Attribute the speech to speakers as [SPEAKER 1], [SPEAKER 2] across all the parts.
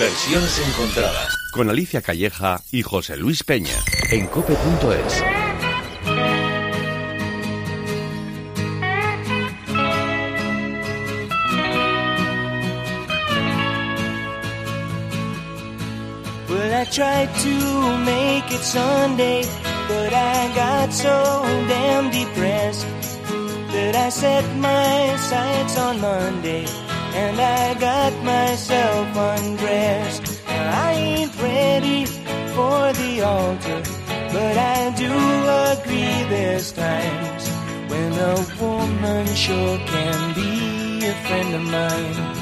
[SPEAKER 1] Versiones encontradas. Con Alicia Calleja y José Luis Peña. En cope.es.
[SPEAKER 2] Well, I tried to make it Sunday, but I got so damn depressed that I set my sights on Monday and I got myself undressed. I ain't ready for the altar, but I do agree there's times when a woman sure can be a friend of mine.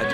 [SPEAKER 2] I.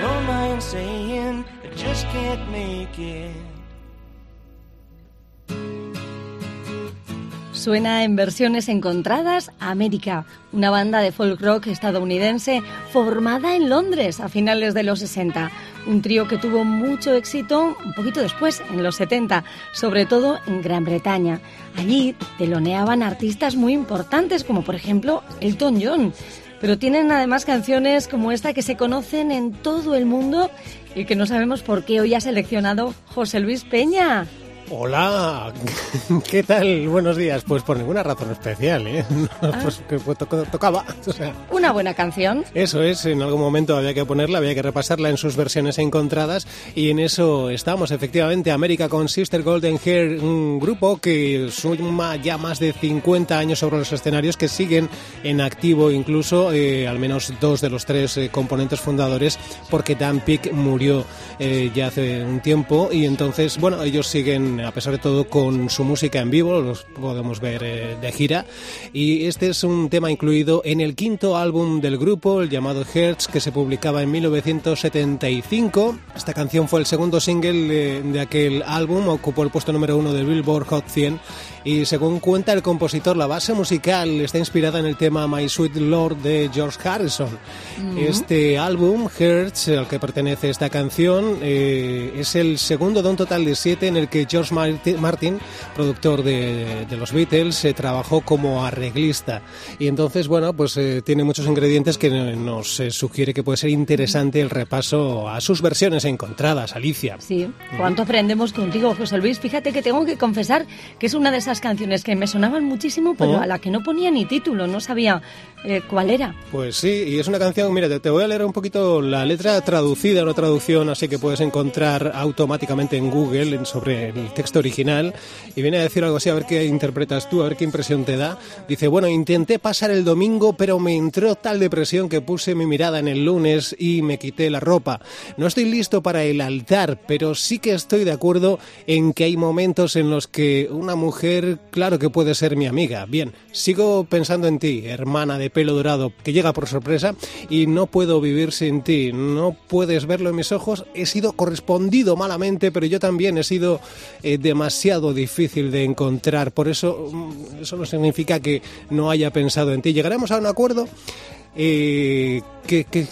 [SPEAKER 3] Suena en versiones encontradas América, una banda de folk rock estadounidense formada en Londres a finales de los 60. Un trío que tuvo mucho éxito un poquito después, en los 70, sobre todo en Gran Bretaña. Allí teloneaban artistas muy importantes como por ejemplo Elton John. Pero tienen además canciones como esta que se conocen en todo el mundo y que no sabemos por qué hoy ha seleccionado José Luis Peña.
[SPEAKER 4] Hola, ¿qué tal? Buenos días. Pues por ninguna razón especial, ¿eh?
[SPEAKER 3] Ah.
[SPEAKER 4] Pues que pues, to- tocaba. O sea,
[SPEAKER 3] Una buena canción.
[SPEAKER 4] eso es, en algún momento había que ponerla, había que repasarla en sus versiones encontradas y en eso estamos, efectivamente. América con Sister Golden Hair, un grupo que suma ya más de 50 años sobre los escenarios, que siguen en activo incluso, eh, al menos dos de los tres eh, componentes fundadores, porque Dan Peak murió eh, ya hace un tiempo y entonces, bueno, ellos siguen, a pesar de todo, con su música en vivo, los podemos ver eh, de gira y este es un tema incluido en el quinto álbum del grupo, el llamado Hertz, que se publicaba en 1975. Esta canción fue el segundo single de, de aquel álbum, ocupó el puesto número uno del Billboard Hot 100 y según cuenta el compositor, la base musical está inspirada en el tema My Sweet Lord de George Harrison. Este álbum, Hertz, al que pertenece esta canción, eh, es el segundo de un total de siete en el que George Marti- Martin, productor de, de los Beatles, se trabajó como arreglista. Y entonces, bueno, pues eh, tiene muchos ingredientes que nos eh, sugiere que puede ser interesante el repaso a sus versiones encontradas, Alicia.
[SPEAKER 3] Sí, cuánto aprendemos contigo, José Luis. Fíjate que tengo que confesar que es una de esas canciones que me sonaban muchísimo, pero
[SPEAKER 4] Oh.
[SPEAKER 3] a la que no ponía ni título, no sabía eh, cuál era.
[SPEAKER 4] Pues sí, y es una canción, mira, te, te voy a leer un poquito la letra traducida, una traducción así que puedes encontrar automáticamente en Google sobre el texto original y viene a decir algo así, a ver qué interpretas tú, a ver qué impresión te da. Dice, bueno, intenté pasar el domingo, pero me entró tal depresión que puse mi mirada en el lunes y me quité la ropa. No estoy listo para el altar, pero sí que estoy de acuerdo en que hay momentos en los que una mujer, claro que puede ser mi amiga. Bien, sigo pensando en ti, hermana de pelo dorado, que llega por sorpresa y no puedo vivir sin ti. No puedes verlo en mis ojos. He sido correspondido malamente, pero yo también he sido eh, demasiado difícil de encontrar. Por eso, mm, eso no significa que no haya pensado en ti. ¿Llegaremos a un acuerdo? Eh, ¿qué, qué,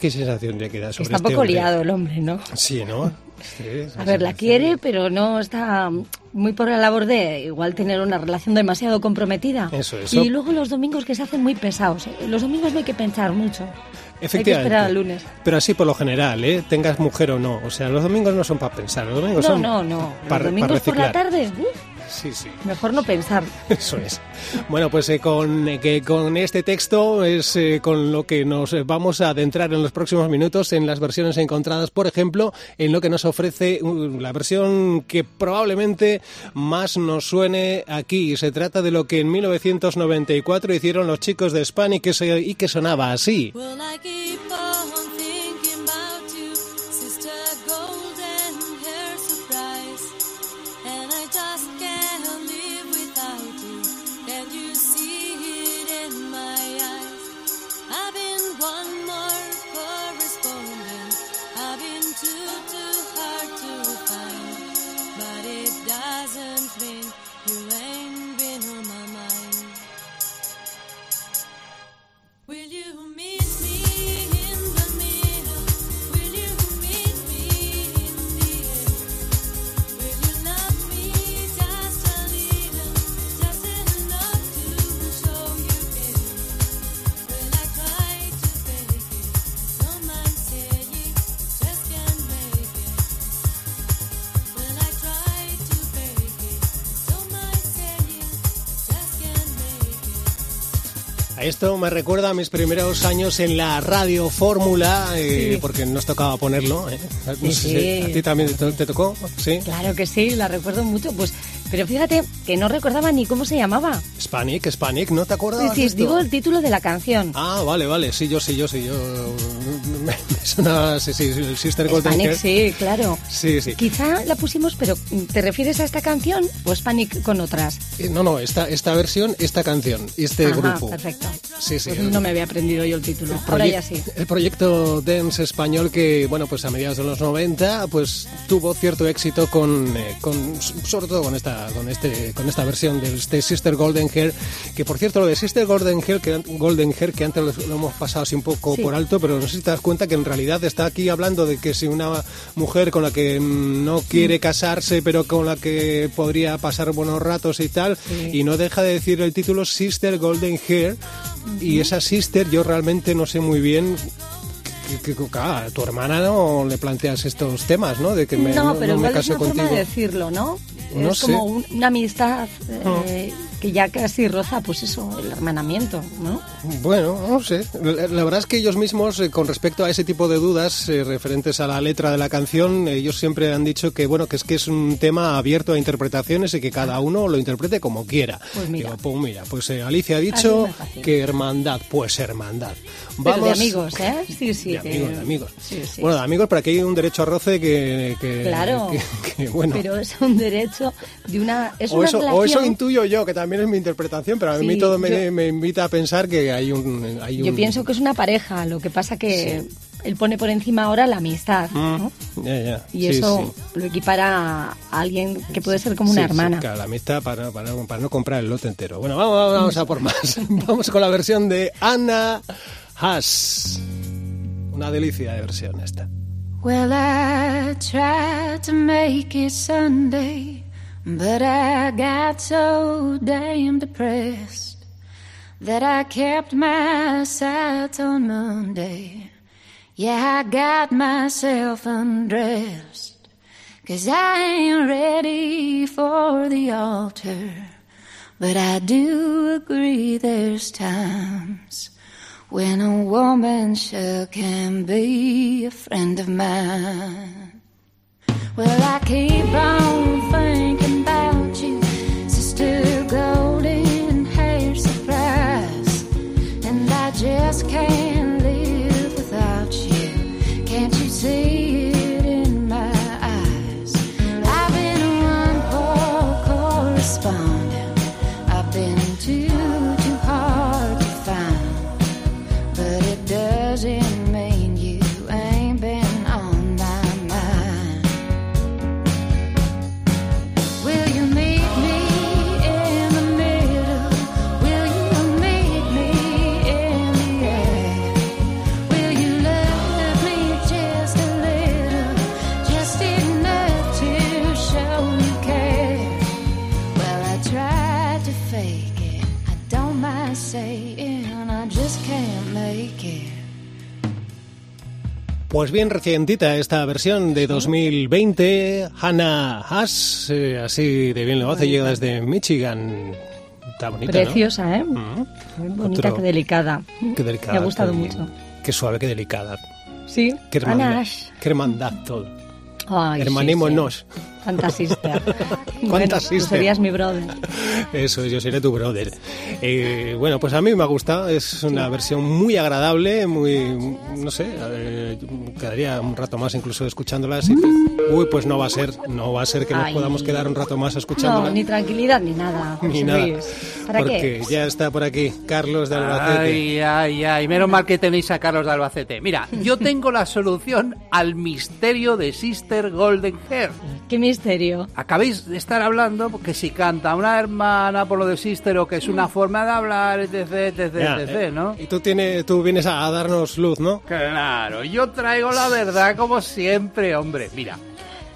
[SPEAKER 4] qué sensación te queda sobre
[SPEAKER 3] Está un
[SPEAKER 4] este
[SPEAKER 3] poco
[SPEAKER 4] hombre?
[SPEAKER 3] liado el hombre, ¿no?
[SPEAKER 4] Sí, ¿no? Sí,
[SPEAKER 3] A ver, la quiere, pero no está muy por la labor de igual tener una relación demasiado comprometida.
[SPEAKER 4] Eso, eso.
[SPEAKER 3] Y luego los domingos que se hacen muy pesados. ¿eh? Los domingos no hay que pensar mucho. Hay que
[SPEAKER 4] Efectivamente.
[SPEAKER 3] esperar al lunes.
[SPEAKER 4] Pero así por lo general, ¿eh? Tengas mujer o no. O sea, los domingos no son para pensar, los domingos
[SPEAKER 3] No,
[SPEAKER 4] son
[SPEAKER 3] no, no.
[SPEAKER 4] para
[SPEAKER 3] Los domingos por la tarde,
[SPEAKER 4] Sí, sí.
[SPEAKER 3] mejor no pensar.
[SPEAKER 4] Eso es. Bueno, pues eh, con, eh, que con este texto es eh, con lo que nos vamos a adentrar en los próximos minutos en las versiones encontradas, por ejemplo, en lo que nos ofrece uh, la versión que probablemente más nos suene aquí. Se trata de lo que en 1994 hicieron los chicos de Spanish que se- y que sonaba así.
[SPEAKER 5] Well, I keep on
[SPEAKER 4] Esto me recuerda a mis primeros años en la radio Fórmula, eh, porque nos tocaba ponerlo. ¿eh? No sé
[SPEAKER 3] Sí,
[SPEAKER 4] si
[SPEAKER 3] sí.
[SPEAKER 4] ¿A ti también te, te tocó? Sí.
[SPEAKER 3] Claro que sí, la recuerdo mucho. Pues, pero fíjate que no recordaba ni cómo se llamaba.
[SPEAKER 4] Hispanic, Hispanic, ¿no te acuerdas?
[SPEAKER 3] Sí, digo el título de la canción.
[SPEAKER 4] Ah, vale, vale, sí, yo sí, yo sí, yo. Me, me suena, sí, sí, el Sister Golden
[SPEAKER 3] sí, claro.
[SPEAKER 4] Sí, sí.
[SPEAKER 3] Quizá la pusimos, pero ¿te refieres a esta canción o es Panic con otras?
[SPEAKER 4] Eh, No, no, esta, esta versión, esta canción, este
[SPEAKER 3] Ajá,
[SPEAKER 4] grupo.
[SPEAKER 3] perfecto.
[SPEAKER 4] Sí, sí.
[SPEAKER 3] Pues
[SPEAKER 4] el-
[SPEAKER 3] no me había aprendido yo el título. Ahora
[SPEAKER 4] proyec-
[SPEAKER 3] ya sí.
[SPEAKER 4] El proyecto Dance español que, bueno, pues a mediados de los 90, pues tuvo cierto éxito con, eh, con sobre todo con esta, con este, con esta versión de este Sister Golden Hair, que por cierto lo de Sister Golden Hair, que, Golden Hair, que antes lo, hemos pasado así un poco
[SPEAKER 3] Sí.
[SPEAKER 4] por alto, pero no sé si te das cuenta que en realidad está aquí hablando de que si una mujer con la que mm, no quiere casarse, pero con la que podría pasar buenos ratos y tal,
[SPEAKER 3] Sí.
[SPEAKER 4] y no deja de decir el título Sister Golden Hair, y esa Sister yo realmente no sé muy bien que, que- claro, a tu hermana no le planteas estos temas, ¿no? De que me,
[SPEAKER 3] no, pero
[SPEAKER 4] me
[SPEAKER 3] igual es una forma
[SPEAKER 4] contigo.
[SPEAKER 3] de decirlo, ¿no?
[SPEAKER 4] No
[SPEAKER 3] es
[SPEAKER 4] sé.
[SPEAKER 3] como un- una amistad eh, que ya casi roza, pues eso, el hermanamiento, ¿no?
[SPEAKER 4] Bueno, no sé. La, la verdad es que ellos mismos, eh, con respecto a ese tipo de dudas eh, referentes a la letra de la canción, ellos siempre han dicho que bueno que es que es un tema abierto a interpretaciones y que cada uno lo interprete como quiera.
[SPEAKER 3] Pues mira.
[SPEAKER 4] Digo, pues mira, pues eh, Alicia ha dicho que hermandad, pues hermandad.
[SPEAKER 3] Pero de amigos, ¿eh? Sí, sí.
[SPEAKER 4] de
[SPEAKER 3] que-
[SPEAKER 4] amigos, de amigos.
[SPEAKER 3] Sí, sí.
[SPEAKER 4] Bueno, de amigos, pero aquí hay un derecho a roce que, que-
[SPEAKER 3] Claro.
[SPEAKER 4] que- que, bueno.
[SPEAKER 3] Pero es un derecho de una... Es
[SPEAKER 4] o
[SPEAKER 3] una
[SPEAKER 4] eso,
[SPEAKER 3] relación...
[SPEAKER 4] o eso intuyo yo, que también es mi interpretación, pero a mí
[SPEAKER 3] Sí,
[SPEAKER 4] todo me,
[SPEAKER 3] yo-
[SPEAKER 4] me invita a pensar que hay un... Hay
[SPEAKER 3] Yo
[SPEAKER 4] un-
[SPEAKER 3] pienso que es una pareja, lo que pasa que él pone por encima ahora la amistad, ¿no?
[SPEAKER 4] Ya, ya.
[SPEAKER 3] Y
[SPEAKER 4] Sí,
[SPEAKER 3] eso
[SPEAKER 4] sí.
[SPEAKER 3] lo equipara a alguien que puede ser como
[SPEAKER 4] Sí,
[SPEAKER 3] una
[SPEAKER 4] sí,
[SPEAKER 3] hermana.
[SPEAKER 4] claro, la amistad para, para, para no comprar el lote entero. Bueno, vamos, vamos, vamos a por más. vamos con la versión de Anna Haas. Una delicia de versión esta.
[SPEAKER 5] Well, I tried to make it Sunday, but I got so damn depressed that I kept my sights on Monday. Yeah, I got myself undressed, cause I ain't ready for the altar. But I do agree there's times when a woman sure can be a friend of mine. Well, I keep on thinking
[SPEAKER 4] Pues bien recientita esta versión de 2020. Hannah Haas, eh, así de bien lo hace, llega desde Michigan. Está bonita, ¿no?
[SPEAKER 3] Preciosa, ¿eh?
[SPEAKER 4] Mm.
[SPEAKER 3] Bonita,
[SPEAKER 4] Otro-
[SPEAKER 3] qué delicada.
[SPEAKER 4] Qué delicada.
[SPEAKER 3] Me ha gustado
[SPEAKER 4] también.
[SPEAKER 3] mucho.
[SPEAKER 4] Qué suave, qué delicada.
[SPEAKER 3] Sí,
[SPEAKER 4] Qué hermandad.
[SPEAKER 3] Ana Ash.
[SPEAKER 4] Qué hermandad todo.
[SPEAKER 3] Ay, sí,
[SPEAKER 4] Hermanémonos.
[SPEAKER 3] sí. Fantasista.
[SPEAKER 4] Cuánta
[SPEAKER 3] bueno, serías mi brother.
[SPEAKER 4] Eso, yo seré tu brother. Eh, bueno, pues a mí me ha gustado, es una versión muy agradable, muy, no sé, eh, quedaría un rato más incluso escuchándola. Así que, uy, pues no va a ser, no va a ser que nos
[SPEAKER 3] Ay.
[SPEAKER 4] podamos quedar un rato más escuchándola.
[SPEAKER 3] No, ni tranquilidad ni nada.
[SPEAKER 4] Ni nada.
[SPEAKER 3] ¿Para
[SPEAKER 4] porque
[SPEAKER 3] qué?
[SPEAKER 4] ya está por aquí Carlos de Albacete.
[SPEAKER 6] Ay, ay, ay, menos mal que tenéis a Carlos de Albacete. Mira, yo tengo la solución al misterio de Sister Golden Hair.
[SPEAKER 3] Qué misterio.
[SPEAKER 6] Acabéis de estar hablando porque si canta una hermana por lo de Sister o que es una forma de hablar, etc, etc,
[SPEAKER 4] Ya,
[SPEAKER 6] etc,
[SPEAKER 4] eh,
[SPEAKER 6] ¿no?
[SPEAKER 4] Y tú, tienes, tú vienes a, a darnos luz, ¿no?
[SPEAKER 6] Claro, yo traigo la verdad como siempre, hombre. Mira,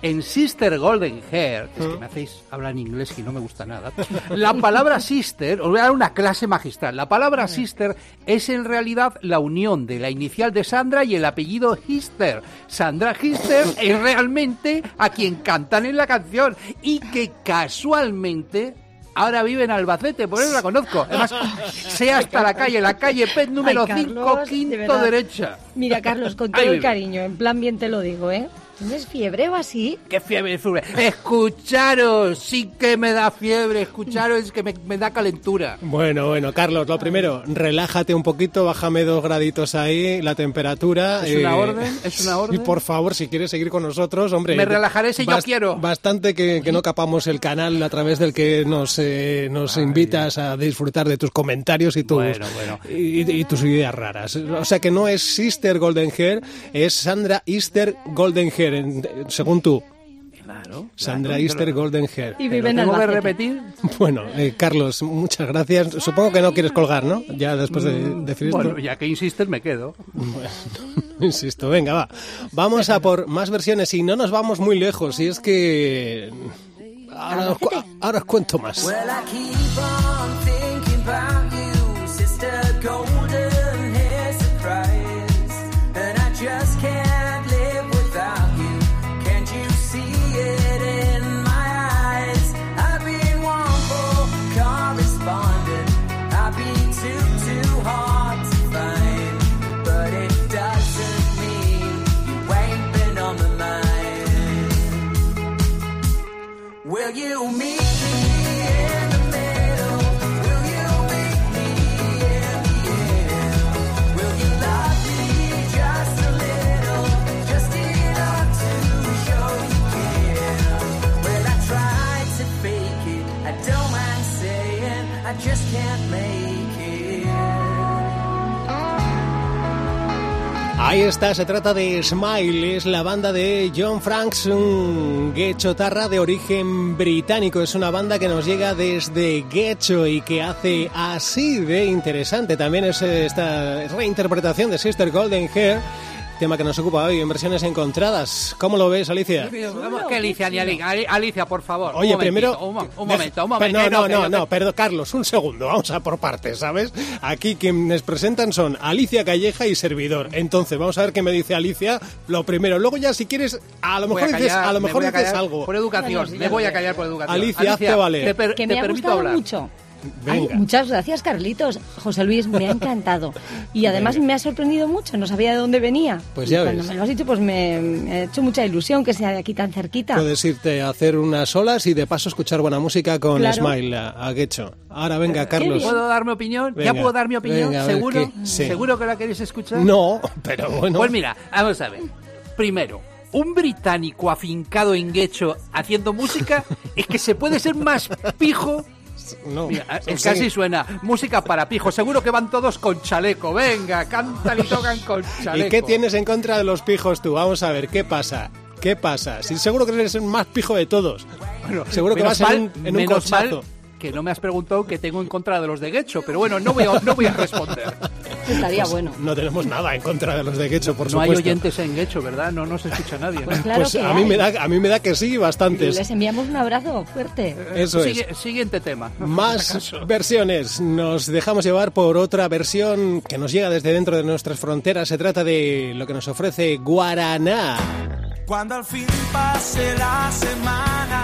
[SPEAKER 6] en Sister Golden Hair, que es que me hacéis hablar en inglés y no me gusta nada, la palabra sister, os voy a dar una clase magistral. La palabra sister es en realidad la unión de la inicial de Sandra y el apellido Hister. Sandra Hister es realmente a quien cantan en la canción y que casualmente ahora vive en Albacete, por eso la conozco. Además, sé hasta la calle, la calle Pet número
[SPEAKER 3] Ay,
[SPEAKER 6] 5,
[SPEAKER 3] Carlos, de
[SPEAKER 6] quinto derecha.
[SPEAKER 3] Mira, Carlos, con todo el cariño, en plan bien te lo digo, ¿eh? ¿Tienes fiebre o así?
[SPEAKER 6] ¡Qué fiebre, fiebre! Escucharos, sí que me da fiebre, escucharos, es que me, me da calentura.
[SPEAKER 4] Bueno, bueno, Carlos, lo primero, relájate un poquito, bájame dos graditos ahí, la temperatura.
[SPEAKER 6] ¿Es una orden? ¿Es una orden?
[SPEAKER 4] Y por favor, si quieres seguir con nosotros, hombre.
[SPEAKER 6] Me relajaré si yo quiero.
[SPEAKER 4] Bastante que, que no capamos el canal a través del que nos, eh, nos invitas a disfrutar de tus comentarios y tus,
[SPEAKER 6] Bueno, bueno.
[SPEAKER 4] Y, y tus ideas raras. O sea que no es Sister Golden Hair, es Sandra Easter Golden Hair, en- según tú.
[SPEAKER 6] Claro.
[SPEAKER 4] Sandra Easter Golden Hair.
[SPEAKER 3] Y vive en
[SPEAKER 6] ¿Tengo que repetir?
[SPEAKER 4] Bueno, eh, Carlos, muchas gracias. Supongo que no quieres colgar, ¿no? Ya después de decir esto.
[SPEAKER 6] Bueno, ya que insistes, me quedo.
[SPEAKER 4] Insisto, venga, va. Vamos a por más versiones y no nos vamos muy lejos. Y es que. Ahora os, cu- ahora os cuento más.
[SPEAKER 7] Well, I keep on
[SPEAKER 4] Ahí está, se trata de Smile, es la banda de John Franks, un guechotarra de origen británico. Es una banda que nos llega desde Guecho y que hace así de interesante. También es esta reinterpretación de Sister Golden Hair, tema que nos ocupa hoy en versiones encontradas. ¿Cómo lo ves, Alicia?
[SPEAKER 6] Vamos, que Alicia, ni Ali- Ali- Alicia, por favor. un
[SPEAKER 4] Oye,
[SPEAKER 6] momentito,
[SPEAKER 4] primero.
[SPEAKER 6] Un, mo- un momento, un momento.
[SPEAKER 4] No,
[SPEAKER 6] que
[SPEAKER 4] no,
[SPEAKER 6] que
[SPEAKER 4] no, no, perdón, Carlos, un segundo, vamos a por partes, ¿sabes? Aquí quienes presentan son Alicia Calleja y Servidor. Entonces, vamos a ver qué me dice Alicia. Lo primero, luego ya si quieres, a lo mejor dices, a lo
[SPEAKER 6] me
[SPEAKER 4] mejor
[SPEAKER 6] a
[SPEAKER 4] dices algo.
[SPEAKER 6] Por educación, me voy a callar por educación.
[SPEAKER 4] Alicia, valer.
[SPEAKER 6] Te, per-
[SPEAKER 3] Que
[SPEAKER 6] te
[SPEAKER 3] me ha
[SPEAKER 6] permito
[SPEAKER 3] gustado
[SPEAKER 6] hablar.
[SPEAKER 3] mucho. Ay, muchas gracias, Carlitos. José Luis, me ha encantado. Y además
[SPEAKER 4] Venga.
[SPEAKER 3] me ha sorprendido mucho, no sabía de dónde venía.
[SPEAKER 4] Pues
[SPEAKER 3] Y
[SPEAKER 4] ya
[SPEAKER 3] Cuando
[SPEAKER 4] ves.
[SPEAKER 3] me lo has dicho, pues me, me ha hecho mucha ilusión que sea de aquí tan cerquita.
[SPEAKER 4] Puedes irte a hacer unas olas y de paso escuchar buena música con
[SPEAKER 3] Claro.
[SPEAKER 4] Smile a, a Guecho. Ahora venga, Carlos.
[SPEAKER 6] ¿Puedo dar mi opinión?
[SPEAKER 4] Venga,
[SPEAKER 6] ¿Ya puedo dar mi opinión?
[SPEAKER 4] venga, a ver
[SPEAKER 6] ¿Seguro?
[SPEAKER 4] sí.
[SPEAKER 6] ¿Seguro que la queréis escuchar?
[SPEAKER 4] No, pero bueno.
[SPEAKER 6] Pues mira, vamos a ver. Primero, un británico afincado en Guecho haciendo música es que se puede ser más pijo.
[SPEAKER 4] No.
[SPEAKER 6] Mira, es que así suena. Música para pijo. Seguro que van todos con chaleco. Venga, cantan y tocan con chaleco.
[SPEAKER 4] ¿Y qué tienes en contra de los pijos tú? Vamos a ver, ¿qué pasa? ¿Qué pasa? Si seguro que eres el más pijo de todos.
[SPEAKER 6] Bueno,
[SPEAKER 4] seguro que vas en un, en un
[SPEAKER 6] menos mal
[SPEAKER 4] cochazo.
[SPEAKER 6] Que no me has preguntado qué tengo en contra de los de Guecho, pero bueno, no voy a, no voy a responder.
[SPEAKER 3] Estaría bueno.
[SPEAKER 4] No tenemos nada en contra de los de Quecho, por
[SPEAKER 6] No hay
[SPEAKER 4] supuesto.
[SPEAKER 6] oyentes en Guecho, ¿verdad? No nos escucha nadie. ¿no?
[SPEAKER 3] Pues claro
[SPEAKER 4] pues
[SPEAKER 3] que
[SPEAKER 4] a mí,
[SPEAKER 3] hay.
[SPEAKER 4] me da, a mí me da que sí, bastantes.
[SPEAKER 3] Les enviamos un abrazo fuerte.
[SPEAKER 4] Eso es.
[SPEAKER 6] Siguiente tema.
[SPEAKER 4] Más versiones. Nos dejamos llevar por otra versión que nos llega desde dentro de nuestras fronteras. Se trata de lo que nos ofrece Guaraná.
[SPEAKER 8] Cuando al fin pase la semana,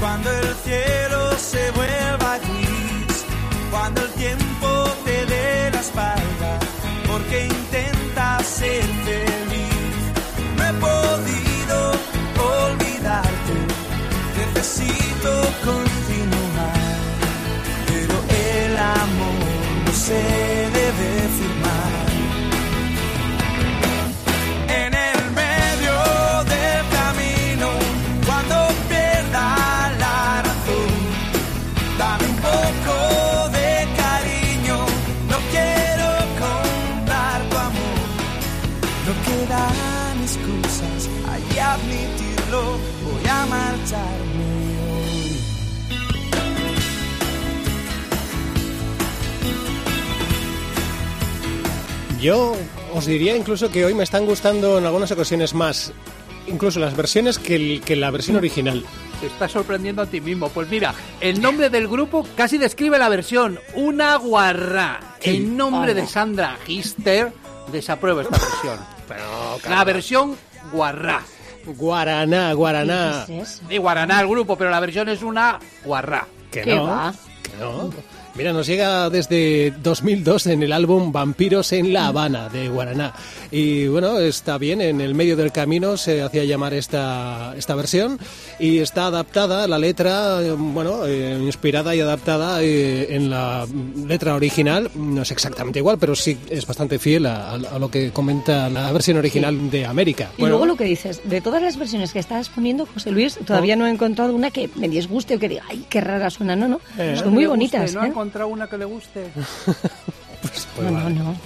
[SPEAKER 8] cuando el cielo se vuelva gris, cuando el tiempo te dé la espalda, porque intentas ser feliz. No he podido olvidarte, necesito continuar, pero el amor no se debe
[SPEAKER 4] Yo os diría incluso que hoy me están gustando en algunas ocasiones más, incluso las versiones que, el- que la versión original.
[SPEAKER 6] Te estás sorprendiendo a ti mismo. Pues mira, el nombre del grupo casi describe la versión. Una guarra. El nombre de Sandra Gister desaprueba esta versión. La versión guarra.
[SPEAKER 4] Guaraná, Guaraná.
[SPEAKER 3] ¿Qué es eso?
[SPEAKER 6] De Guaraná el grupo, pero la versión es una guarra.
[SPEAKER 4] Que
[SPEAKER 3] ¿Qué
[SPEAKER 4] no.
[SPEAKER 3] va?
[SPEAKER 4] No. Mira, nos llega desde 2002 en el álbum Vampiros en La Habana de Guaraná. Y bueno, está bien, en el medio del camino se hacía llamar esta, esta versión y está adaptada, la letra, bueno, eh, inspirada y adaptada eh, en la letra original. No es exactamente igual, pero sí es bastante fiel a, a lo que comenta la versión original de América.
[SPEAKER 3] Y luego lo que dices, de todas las versiones que estás poniendo, José Luis, todavía no he encontrado una que me disguste o que diga, ay, qué rara suena, no, no.
[SPEAKER 4] Eh.
[SPEAKER 3] Son muy
[SPEAKER 6] Le guste,
[SPEAKER 3] bonitas.
[SPEAKER 6] ¿No una que le guste?
[SPEAKER 4] Pues
[SPEAKER 3] No, no, no.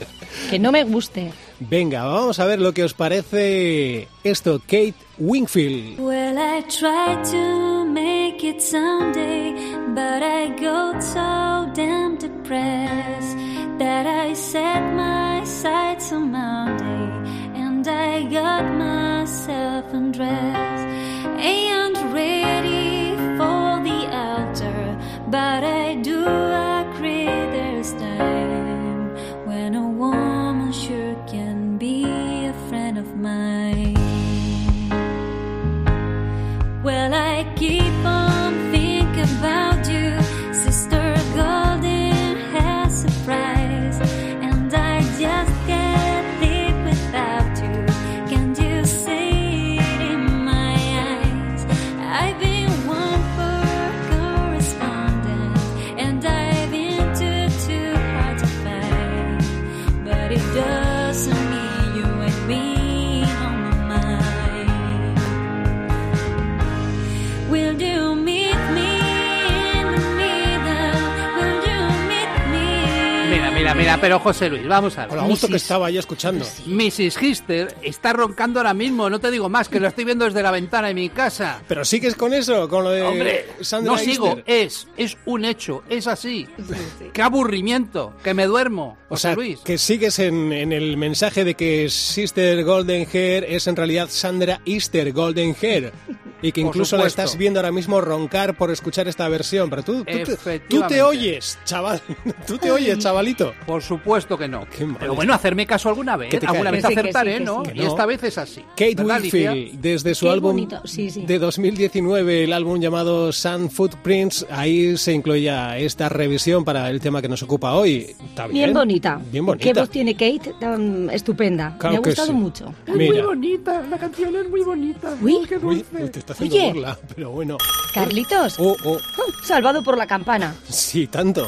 [SPEAKER 3] Que no me guste.
[SPEAKER 4] Venga, vamos a ver lo que os parece esto, Kate Wingfield.
[SPEAKER 5] Well, I tried to make it someday, but I got so damn depressed that I set my sights on Monday and I got myself undressed. Ain't ready for the altar, but I mind. Well, I
[SPEAKER 6] give. Pero José Luis, vamos a ver.
[SPEAKER 4] Con lo gusto que
[SPEAKER 6] Mrs.
[SPEAKER 4] estaba yo escuchando.
[SPEAKER 6] Mrs. Hister está roncando ahora mismo, no te digo más, que lo estoy viendo desde la ventana de mi casa.
[SPEAKER 4] Pero sigues con eso, con lo de
[SPEAKER 6] Hombre,
[SPEAKER 4] Sandra
[SPEAKER 6] no sigo, es, es un hecho, es así. Qué aburrimiento, que me duermo,
[SPEAKER 4] O
[SPEAKER 6] José
[SPEAKER 4] sea,
[SPEAKER 6] Luis.
[SPEAKER 4] que sigues en, en el mensaje de que Sister Golden Hair es en realidad Sandra Easter Golden Hair. Y que incluso la estás viendo ahora mismo roncar por escuchar esta versión. Pero tú, tú, te, tú te
[SPEAKER 6] Efectivamente.
[SPEAKER 4] oyes, chaval. Tú te oyes, chavalito.
[SPEAKER 6] Por supuesto que no. Pero
[SPEAKER 4] es.
[SPEAKER 6] bueno, hacerme caso alguna vez.
[SPEAKER 4] Que te
[SPEAKER 6] Alguna vez
[SPEAKER 3] sí, sí,
[SPEAKER 6] acertaré, ¿no?
[SPEAKER 3] sí.
[SPEAKER 6] Y esta vez es así.
[SPEAKER 4] Kate. Winfield, desde su
[SPEAKER 3] Qué
[SPEAKER 4] álbum
[SPEAKER 3] bonito, sí, sí.
[SPEAKER 4] de 2019, el álbum llamado Sun Footprints, ahí se incluía esta revisión para el tema que nos ocupa hoy. Está bien,
[SPEAKER 3] Bien bonita.
[SPEAKER 4] Bien bonita.
[SPEAKER 3] Qué voz tiene Kate, tan estupenda.
[SPEAKER 4] Claro
[SPEAKER 3] me ha gustado
[SPEAKER 4] sí.
[SPEAKER 3] mucho.
[SPEAKER 4] Mira.
[SPEAKER 6] bonita, la canción es muy bonita.
[SPEAKER 3] Uy,
[SPEAKER 4] Uy, uy, te está haciendo
[SPEAKER 3] Oye.
[SPEAKER 4] burla, pero bueno.
[SPEAKER 3] Carlitos,
[SPEAKER 4] Oh, oh,
[SPEAKER 3] salvado por la campana.
[SPEAKER 4] sí, tanto.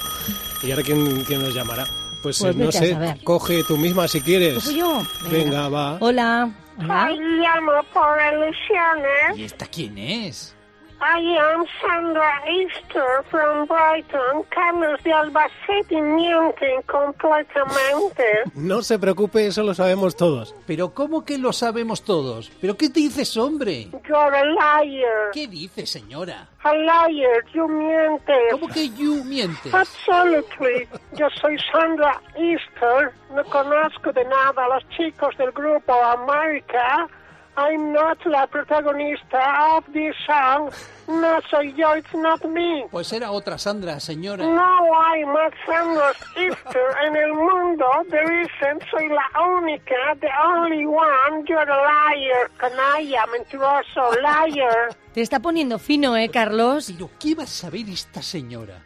[SPEAKER 4] ¿Y ahora quién, quién nos llamará? Pues,
[SPEAKER 3] Pues
[SPEAKER 4] eh, no sé, coge tú misma si quieres.
[SPEAKER 3] ¿Cojo yo?
[SPEAKER 4] Venga, va.
[SPEAKER 3] Hola. Hola.
[SPEAKER 9] llamo por ilusiones.
[SPEAKER 6] ¿Y esta quién es?
[SPEAKER 9] I am Sandra Easter from Brighton. Carlos de Albacete mienten completamente.
[SPEAKER 4] No se preocupe, eso lo sabemos todos.
[SPEAKER 6] Pero ¿cómo que lo sabemos todos? ¿Pero qué dices, hombre?
[SPEAKER 9] You're a liar.
[SPEAKER 6] ¿Qué dices, señora?
[SPEAKER 9] A liar, you mientes.
[SPEAKER 6] ¿Cómo que you mientes?
[SPEAKER 9] Absolutely. Yo soy Sandra Easter. No conozco de nada a los chicos del grupo America. I'm not la protagonista of this song. No soy yo, it's not me.
[SPEAKER 6] Pues era otra Sandra, señora.
[SPEAKER 9] No hay más Sandra Easter en el mundo. There isn't. Soy la única, the only one. You're a liar, canalla, mentiroso, liar.
[SPEAKER 3] Te está poniendo fino, ¿eh, Carlos?
[SPEAKER 6] ¿Pero qué va a saber esta señora?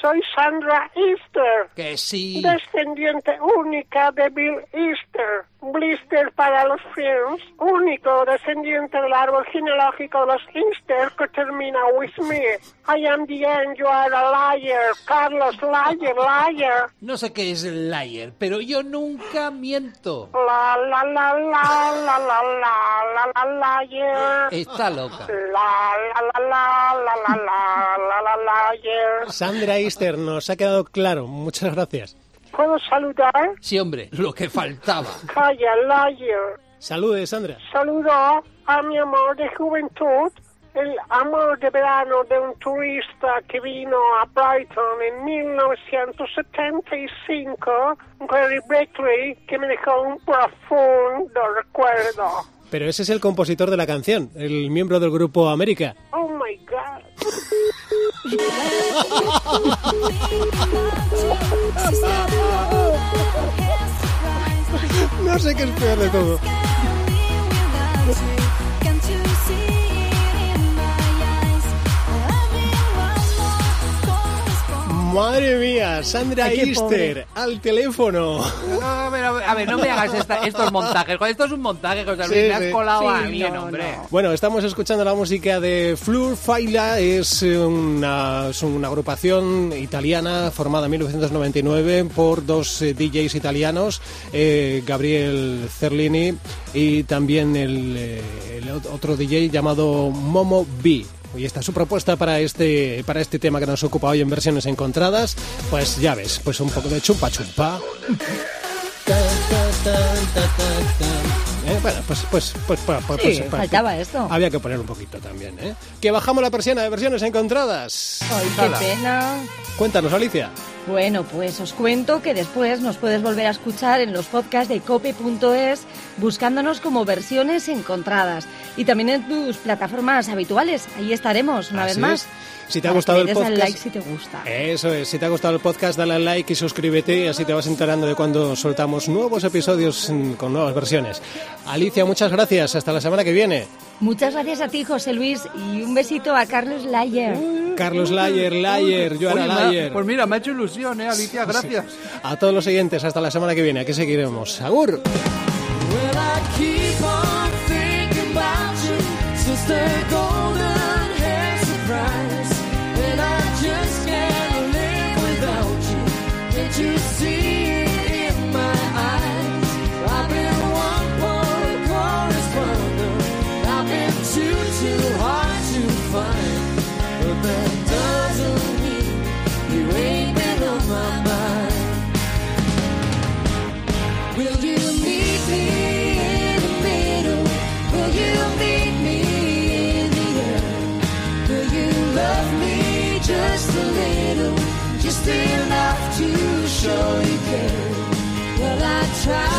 [SPEAKER 9] Soy Sandra Easter.
[SPEAKER 6] Que sí.
[SPEAKER 9] Descendiente única de Bill Easter. Blister para los films. Único descendiente del árbol genealógico de los Easter que termina with me. I am the end, you are a liar. Carlos, liar, liar.
[SPEAKER 6] No sé qué es liar, pero yo nunca miento.
[SPEAKER 9] La la la la la la la la la liar.
[SPEAKER 6] Está loca.
[SPEAKER 9] La la la la la la la la la liar.
[SPEAKER 4] Sandra Easter, nos ha quedado claro. Muchas gracias.
[SPEAKER 9] ¿Puedo saludar?
[SPEAKER 6] Sí, hombre, lo que faltaba.
[SPEAKER 9] Calla, liar.
[SPEAKER 4] Salude, Sandra.
[SPEAKER 9] Saludo a mi amor de juventud, el amor de verano de un turista que vino a Brighton en 1975, Gary Beckley, que me dejó un profundo recuerdo.
[SPEAKER 4] Pero ese es el compositor de la canción, el miembro del grupo América.
[SPEAKER 9] Oh my God.
[SPEAKER 4] No sé qué es peor todo. Madre mía, Sandra
[SPEAKER 3] Ay,
[SPEAKER 4] Easter,
[SPEAKER 3] pobre.
[SPEAKER 4] al teléfono.
[SPEAKER 6] No, a, ver, a ver, a ver, no me hagas esta- estos montajes. Esto es un montaje, José Luis.
[SPEAKER 4] Sí,
[SPEAKER 6] me has
[SPEAKER 4] sí.
[SPEAKER 6] colado a mí,
[SPEAKER 3] no,
[SPEAKER 6] hombre.
[SPEAKER 3] no.
[SPEAKER 4] Bueno, estamos escuchando la música de Flur Faila, es una, es una agrupación italiana formada en 1999 por dos eh, DJs italianos, eh, Gabriel Cerlini y también el, eh, el ot- otro DJ llamado Momo B. Y esta es su propuesta para este, para este tema que nos ocupa hoy en versiones encontradas. Pues ya ves, pues un poco de chumpa chumpa. Eh, bueno, pues, pues, pues, pues, pues,
[SPEAKER 3] Sí,
[SPEAKER 4] pues,
[SPEAKER 3] faltaba esto.
[SPEAKER 4] había que poner un poquito también, ¿eh? Que bajamos la persiana de versiones encontradas.
[SPEAKER 3] Ay, qué pena.
[SPEAKER 4] Cuéntanos, Alicia.
[SPEAKER 3] Bueno, pues os cuento que después nos puedes volver a escuchar en los podcasts de cope.es buscándonos como versiones encontradas y también en tus plataformas habituales. Ahí estaremos una
[SPEAKER 4] Así
[SPEAKER 3] vez más.
[SPEAKER 4] es. Si te ha gustado el
[SPEAKER 3] des al
[SPEAKER 4] podcast-
[SPEAKER 3] like si te gusta.
[SPEAKER 4] Eso es, si te ha gustado el podcast, dale al like y suscríbete y así te vas enterando de cuando soltamos nuevos episodios con nuevas versiones. Alicia, muchas gracias. Hasta la semana que viene.
[SPEAKER 3] Muchas gracias a ti, José Luis, y un besito a Carlos Layer.
[SPEAKER 4] Carlos Layer, Layer, Joana Layer.
[SPEAKER 6] Pues mira, me ha hecho ilusión, ¿eh, Alicia? Gracias.
[SPEAKER 4] A todos los siguientes, hasta la semana que viene. Aquí seguiremos. ¡Agur!
[SPEAKER 5] You, show you care? Well, I try